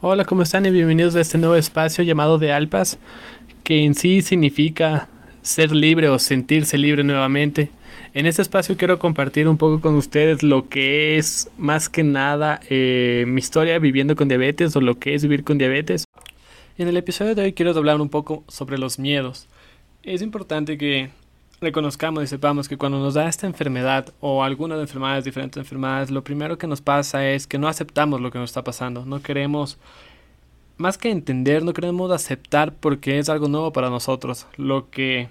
Hola, ¿cómo están? Y bienvenidos a este nuevo espacio llamado de Alpas, que en sí significa ser libre o sentirse libre nuevamente. En este espacio quiero compartir un poco con ustedes lo que es más que nada eh, mi historia viviendo con diabetes o lo que es vivir con diabetes. En el episodio de hoy quiero hablar un poco sobre los miedos. Es importante que reconozcamos y sepamos que cuando nos da esta enfermedad o alguna de enfermedades, diferentes enfermedades, lo primero que nos pasa es que no aceptamos lo que nos está pasando. No queremos, más que entender, no queremos aceptar porque es algo nuevo para nosotros. Lo que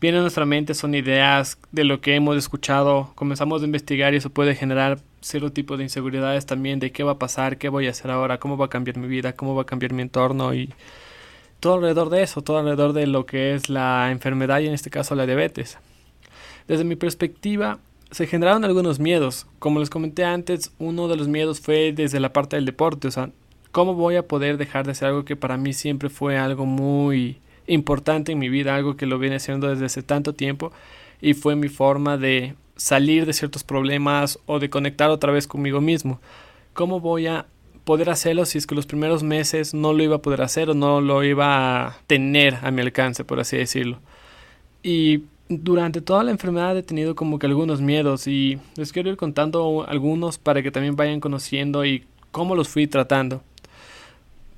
viene a nuestra mente son ideas de lo que hemos escuchado, comenzamos a investigar y eso puede generar cierto tipo de inseguridades también de qué va a pasar, qué voy a hacer ahora, cómo va a cambiar mi vida, cómo va a cambiar mi entorno y todo alrededor de eso, todo alrededor de lo que es la enfermedad y en este caso la diabetes. Desde mi perspectiva, se generaron algunos miedos. Como les comenté antes, uno de los miedos fue desde la parte del deporte, o sea, ¿cómo voy a poder dejar de hacer algo que para mí siempre fue algo muy importante en mi vida, algo que lo viene haciendo desde hace tanto tiempo y fue mi forma de salir de ciertos problemas o de conectar otra vez conmigo mismo? ¿Cómo voy a poder hacerlo si es que los primeros meses no lo iba a poder hacer o no lo iba a tener a mi alcance, por así decirlo. Y durante toda la enfermedad he tenido como que algunos miedos y les quiero ir contando algunos para que también vayan conociendo y cómo los fui tratando.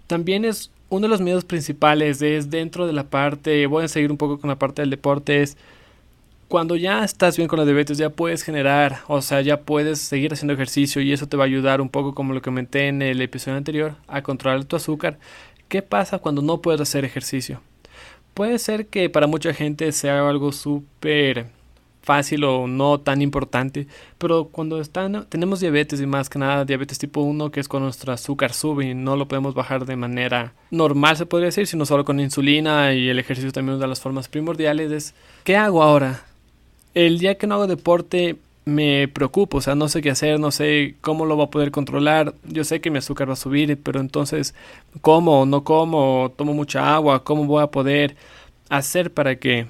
También es uno de los miedos principales es dentro de la parte, voy a seguir un poco con la parte del deporte, es cuando ya estás bien con la diabetes, ya puedes generar, o sea, ya puedes seguir haciendo ejercicio y eso te va a ayudar un poco, como lo comenté en el episodio anterior, a controlar tu azúcar. ¿Qué pasa cuando no puedes hacer ejercicio? Puede ser que para mucha gente sea algo súper fácil o no tan importante, pero cuando están, tenemos diabetes y más que nada diabetes tipo 1, que es cuando nuestro azúcar sube y no lo podemos bajar de manera normal, se podría decir, sino solo con insulina y el ejercicio también es una de las formas primordiales, es ¿qué hago ahora? El día que no hago deporte me preocupo, o sea, no sé qué hacer, no sé cómo lo voy a poder controlar. Yo sé que mi azúcar va a subir, pero entonces, ¿cómo? ¿No como? ¿Tomo mucha agua? ¿Cómo voy a poder hacer para que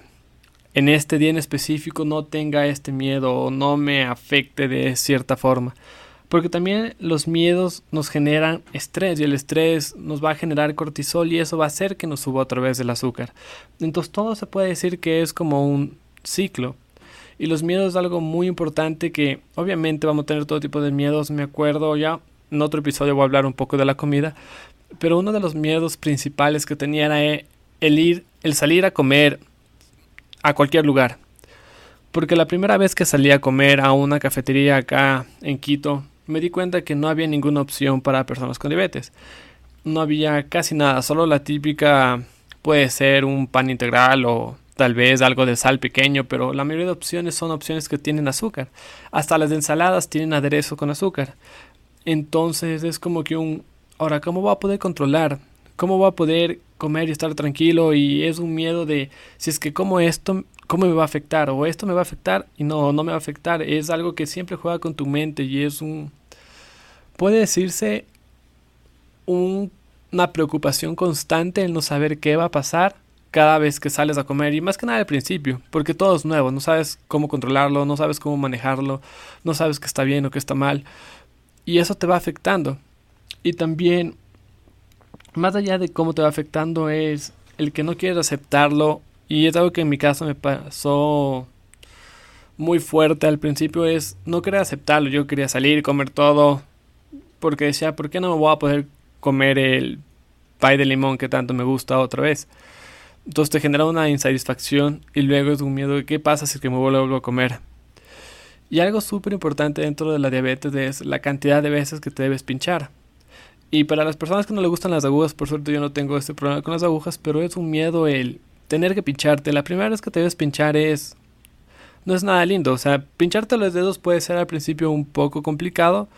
en este día en específico no tenga este miedo o no me afecte de cierta forma? Porque también los miedos nos generan estrés y el estrés nos va a generar cortisol y eso va a hacer que nos suba otra vez el azúcar. Entonces todo se puede decir que es como un ciclo. Y los miedos es algo muy importante que obviamente vamos a tener todo tipo de miedos. Me acuerdo ya, en otro episodio voy a hablar un poco de la comida. Pero uno de los miedos principales que tenía era eh, el ir, el salir a comer a cualquier lugar. Porque la primera vez que salí a comer a una cafetería acá en Quito, me di cuenta que no había ninguna opción para personas con diabetes. No había casi nada, solo la típica puede ser un pan integral o tal vez algo de sal pequeño, pero la mayoría de opciones son opciones que tienen azúcar. Hasta las ensaladas tienen aderezo con azúcar. Entonces es como que un... Ahora, ¿cómo voy a poder controlar? ¿Cómo voy a poder comer y estar tranquilo? Y es un miedo de, si es que como esto, ¿cómo me va a afectar? O esto me va a afectar y no, no me va a afectar. Es algo que siempre juega con tu mente y es un... Puede decirse una preocupación constante en no saber qué va a pasar cada vez que sales a comer y más que nada al principio, porque todo es nuevo, no sabes cómo controlarlo, no sabes cómo manejarlo, no sabes qué está bien o qué está mal y eso te va afectando. Y también, más allá de cómo te va afectando es el que no quieres aceptarlo y es algo que en mi caso me pasó muy fuerte al principio es no querer aceptarlo, yo quería salir, comer todo porque decía, ¿por qué no me voy a poder comer el pay de limón que tanto me gusta otra vez? Entonces te genera una insatisfacción y luego es un miedo de qué pasa si es que me vuelvo a comer. Y algo súper importante dentro de la diabetes es la cantidad de veces que te debes pinchar. Y para las personas que no le gustan las agujas, por suerte yo no tengo este problema con las agujas, pero es un miedo el tener que pincharte. La primera vez que te debes pinchar es... No es nada lindo, o sea, pincharte los dedos puede ser al principio un poco complicado,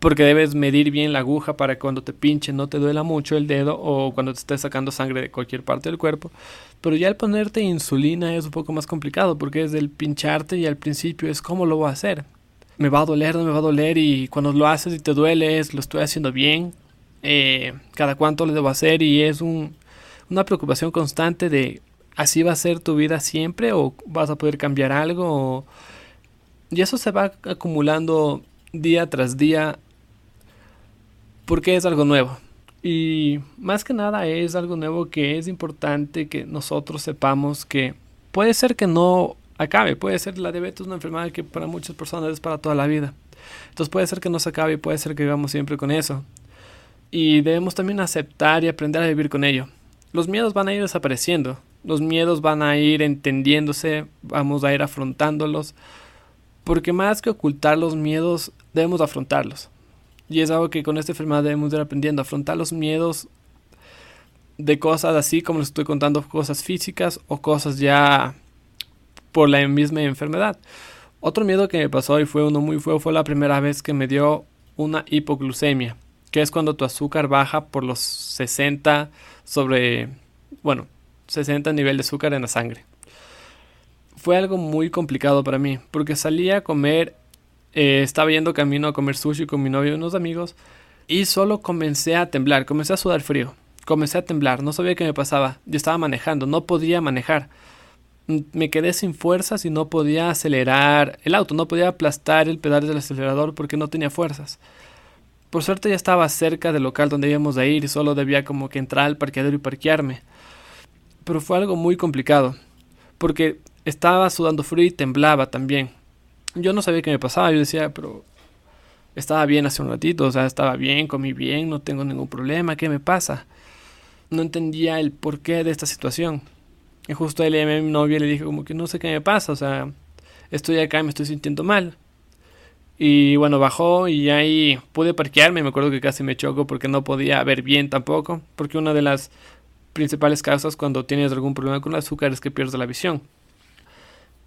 porque debes medir bien la aguja para que cuando te pinche no te duela mucho el dedo o cuando te estés sacando sangre de cualquier parte del cuerpo. Pero ya el ponerte insulina es un poco más complicado porque es el pincharte y al principio es cómo lo voy a hacer. Me va a doler, no me va a doler y cuando lo haces y te duele es lo estoy haciendo bien. Eh, cada cuánto lo debo hacer y es un, una preocupación constante de así va a ser tu vida siempre o vas a poder cambiar algo. y eso se va acumulando día tras día porque es algo nuevo. Y más que nada es algo nuevo que es importante que nosotros sepamos que puede ser que no acabe, puede ser la diabetes una enfermedad que para muchas personas es para toda la vida. Entonces puede ser que no se acabe y puede ser que vivamos siempre con eso. Y debemos también aceptar y aprender a vivir con ello. Los miedos van a ir desapareciendo, los miedos van a ir entendiéndose, vamos a ir afrontándolos, porque más que ocultar los miedos, debemos afrontarlos. Y es algo que con esta enfermedad debemos ir aprendiendo, afrontar los miedos de cosas así como les estoy contando, cosas físicas o cosas ya por la misma enfermedad. Otro miedo que me pasó y fue uno muy feo fue la primera vez que me dio una hipoglucemia, que es cuando tu azúcar baja por los 60 sobre, bueno, 60 nivel de azúcar en la sangre. Fue algo muy complicado para mí, porque salía a comer eh, estaba yendo camino a comer sushi con mi novio y unos amigos y solo comencé a temblar, comencé a sudar frío, comencé a temblar, no sabía qué me pasaba, yo estaba manejando, no podía manejar, me quedé sin fuerzas y no podía acelerar el auto, no podía aplastar el pedal del acelerador porque no tenía fuerzas. Por suerte ya estaba cerca del local donde íbamos a ir y solo debía como que entrar al parqueadero y parquearme. Pero fue algo muy complicado, porque estaba sudando frío y temblaba también yo no sabía qué me pasaba. Yo decía, pero estaba bien hace un ratito, o sea, estaba bien, comí bien, no tengo ningún problema, ¿qué me pasa? No entendía el porqué de esta situación. Y justo él a mi novia le dije como que no sé qué me pasa, o sea, estoy acá y me estoy sintiendo mal. Y bueno, bajó y ahí pude parquearme, me acuerdo que casi me choco porque no podía ver bien tampoco, porque una de las principales causas cuando tienes algún problema con el azúcar es que pierdes la visión.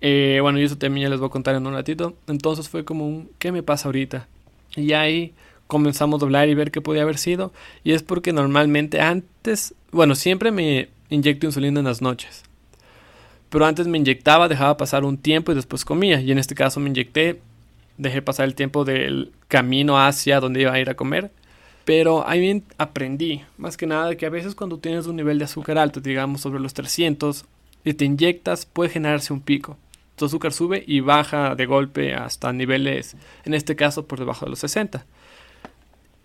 Eh, bueno, y eso también ya les voy a contar en un ratito. Entonces fue como un, ¿qué me pasa ahorita? Y ahí comenzamos a hablar y ver qué podía haber sido. Y es porque normalmente antes, bueno, siempre me inyecto insulina en las noches. Pero antes me inyectaba, dejaba pasar un tiempo y después comía. Y en este caso me inyecté, dejé pasar el tiempo del camino hacia donde iba a ir a comer. Pero ahí aprendí, más que nada, que a veces cuando tienes un nivel de azúcar alto, digamos sobre los 300, y te inyectas, puede generarse un pico tu azúcar sube y baja de golpe hasta niveles, en este caso por debajo de los 60.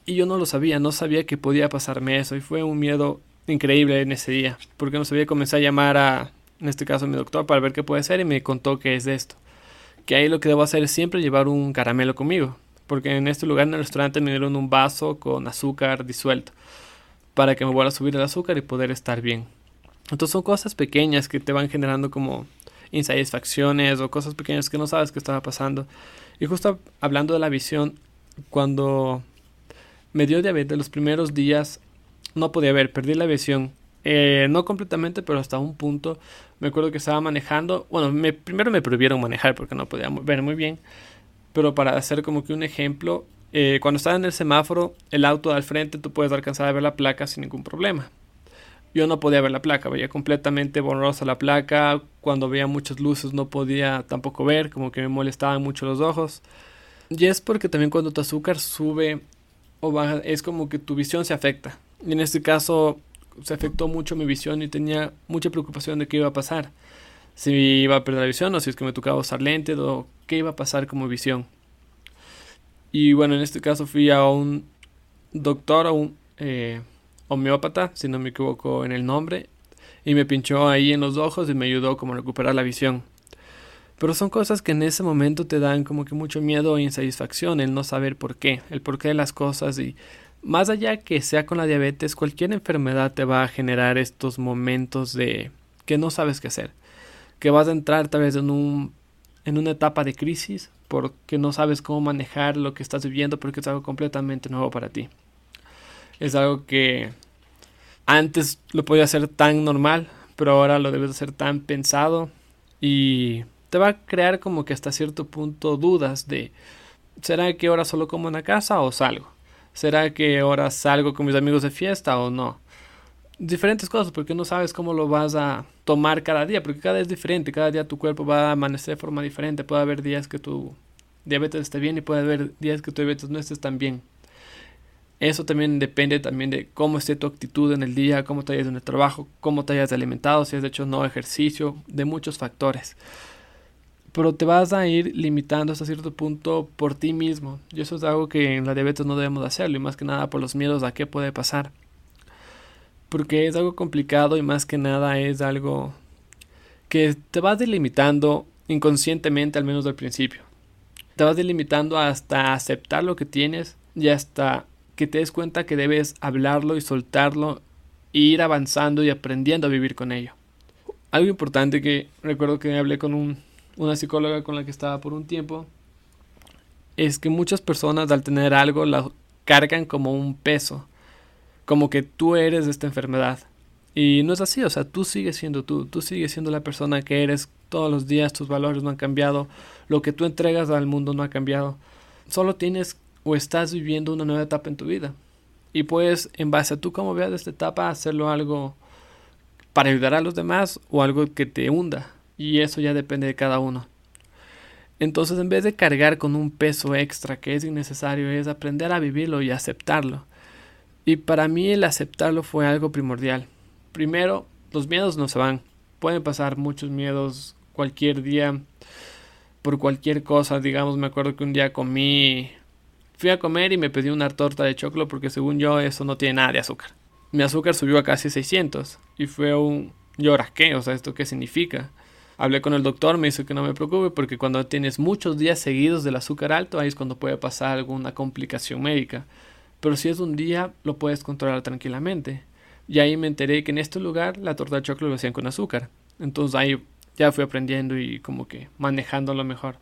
Y yo no lo sabía, no sabía que podía pasarme eso y fue un miedo increíble en ese día, porque no sabía, comencé a llamar a, en este caso a mi doctor para ver qué puede ser y me contó que es de esto. Que ahí lo que debo hacer es siempre llevar un caramelo conmigo, porque en este lugar en el restaurante me dieron un vaso con azúcar disuelto para que me vuelva a subir el azúcar y poder estar bien. Entonces son cosas pequeñas que te van generando como insatisfacciones o cosas pequeñas que no sabes que estaba pasando. Y justo hablando de la visión, cuando me dio diabetes los primeros días no podía ver, perdí la visión. Eh, no completamente, pero hasta un punto. Me acuerdo que estaba manejando. Bueno, me, primero me prohibieron manejar porque no podía ver muy bien. Pero para hacer como que un ejemplo, eh, cuando estaba en el semáforo, el auto al frente tú puedes alcanzar a ver la placa sin ningún problema yo no podía ver la placa, veía completamente borrosa la placa, cuando veía muchas luces no podía tampoco ver, como que me molestaban mucho los ojos. Y es porque también cuando tu azúcar sube o baja, es como que tu visión se afecta. Y en este caso se afectó mucho mi visión y tenía mucha preocupación de qué iba a pasar. Si iba a perder la visión o si es que me tocaba usar lentes o qué iba a pasar como visión. Y bueno, en este caso fui a un doctor o un... Eh, homeópata, si no me equivoco en el nombre, y me pinchó ahí en los ojos y me ayudó como a recuperar la visión. Pero son cosas que en ese momento te dan como que mucho miedo e insatisfacción, el no saber por qué, el porqué de las cosas y más allá que sea con la diabetes, cualquier enfermedad te va a generar estos momentos de que no sabes qué hacer, que vas a entrar tal vez en un en una etapa de crisis porque no sabes cómo manejar lo que estás viviendo porque es algo completamente nuevo para ti es algo que antes lo podía hacer tan normal, pero ahora lo debes hacer tan pensado y te va a crear como que hasta cierto punto dudas de ¿será que ahora solo como en la casa o salgo? ¿Será que ahora salgo con mis amigos de fiesta o no? Diferentes cosas porque no sabes cómo lo vas a tomar cada día, porque cada día es diferente, cada día tu cuerpo va a amanecer de forma diferente, puede haber días que tu diabetes esté bien y puede haber días que tu diabetes no esté tan bien. Eso también depende también de cómo esté tu actitud en el día, cómo te hayas en el trabajo, cómo te hayas alimentado, si has hecho no ejercicio, de muchos factores. pero te vas a ir limitando hasta cierto punto por ti mismo. Y eso es algo que en la diabetes no debemos hacerlo, y más que nada por los miedos a qué puede pasar. Porque es algo complicado y más que nada es algo que te vas delimitando inconscientemente, al menos al principio. Te vas delimitando hasta aceptar lo que tienes y hasta que te des cuenta que debes hablarlo y soltarlo e ir avanzando y aprendiendo a vivir con ello. Algo importante que recuerdo que hablé con un, una psicóloga con la que estaba por un tiempo es que muchas personas al tener algo la cargan como un peso, como que tú eres esta enfermedad. Y no es así, o sea, tú sigues siendo tú, tú sigues siendo la persona que eres todos los días, tus valores no han cambiado, lo que tú entregas al mundo no ha cambiado. Solo tienes o estás viviendo una nueva etapa en tu vida. Y puedes, en base a tú cómo veas esta etapa, hacerlo algo para ayudar a los demás o algo que te hunda. Y eso ya depende de cada uno. Entonces, en vez de cargar con un peso extra que es innecesario, es aprender a vivirlo y aceptarlo. Y para mí el aceptarlo fue algo primordial. Primero, los miedos no se van. Pueden pasar muchos miedos cualquier día por cualquier cosa. Digamos, me acuerdo que un día comí, fui a comer y me pedí una torta de chocolate porque según yo eso no tiene nada de azúcar. Mi azúcar subió a casi 600 y fue un lloras qué, o sea, esto qué significa. Hablé con el doctor, me dice que no me preocupe porque cuando tienes muchos días seguidos del azúcar alto, ahí es cuando puede pasar alguna complicación médica. Pero si es un día, lo puedes controlar tranquilamente. Y ahí me enteré que en este lugar la torta de chocolate lo hacían con azúcar. Entonces ahí ya fui aprendiendo y como que manejándolo mejor.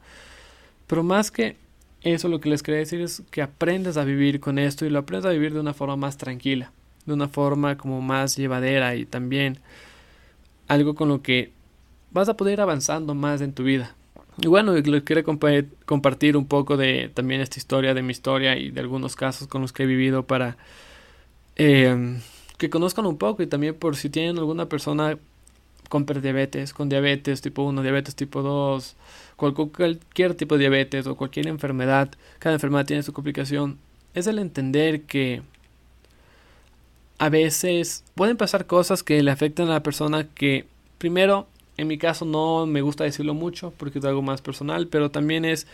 Pero más que eso lo que les quería decir es que aprendas a vivir con esto y lo aprendas a vivir de una forma más tranquila, de una forma como más llevadera y también algo con lo que vas a poder ir avanzando más en tu vida. Y bueno, les quiero compartir un poco de también esta historia, de mi historia y de algunos casos con los que he vivido para eh, que conozcan un poco y también por si tienen alguna persona con prediabetes, con diabetes tipo 1, diabetes tipo 2, cualquier tipo de diabetes o cualquier enfermedad, cada enfermedad tiene su complicación, es el entender que a veces pueden pasar cosas que le afectan a la persona que primero en mi caso no me gusta decirlo mucho porque es algo más personal, pero también es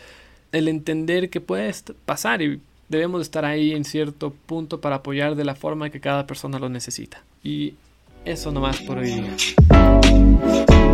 el entender que puede pasar y debemos estar ahí en cierto punto para apoyar de la forma que cada persona lo necesita. Y eso nomás por hoy. Thank you.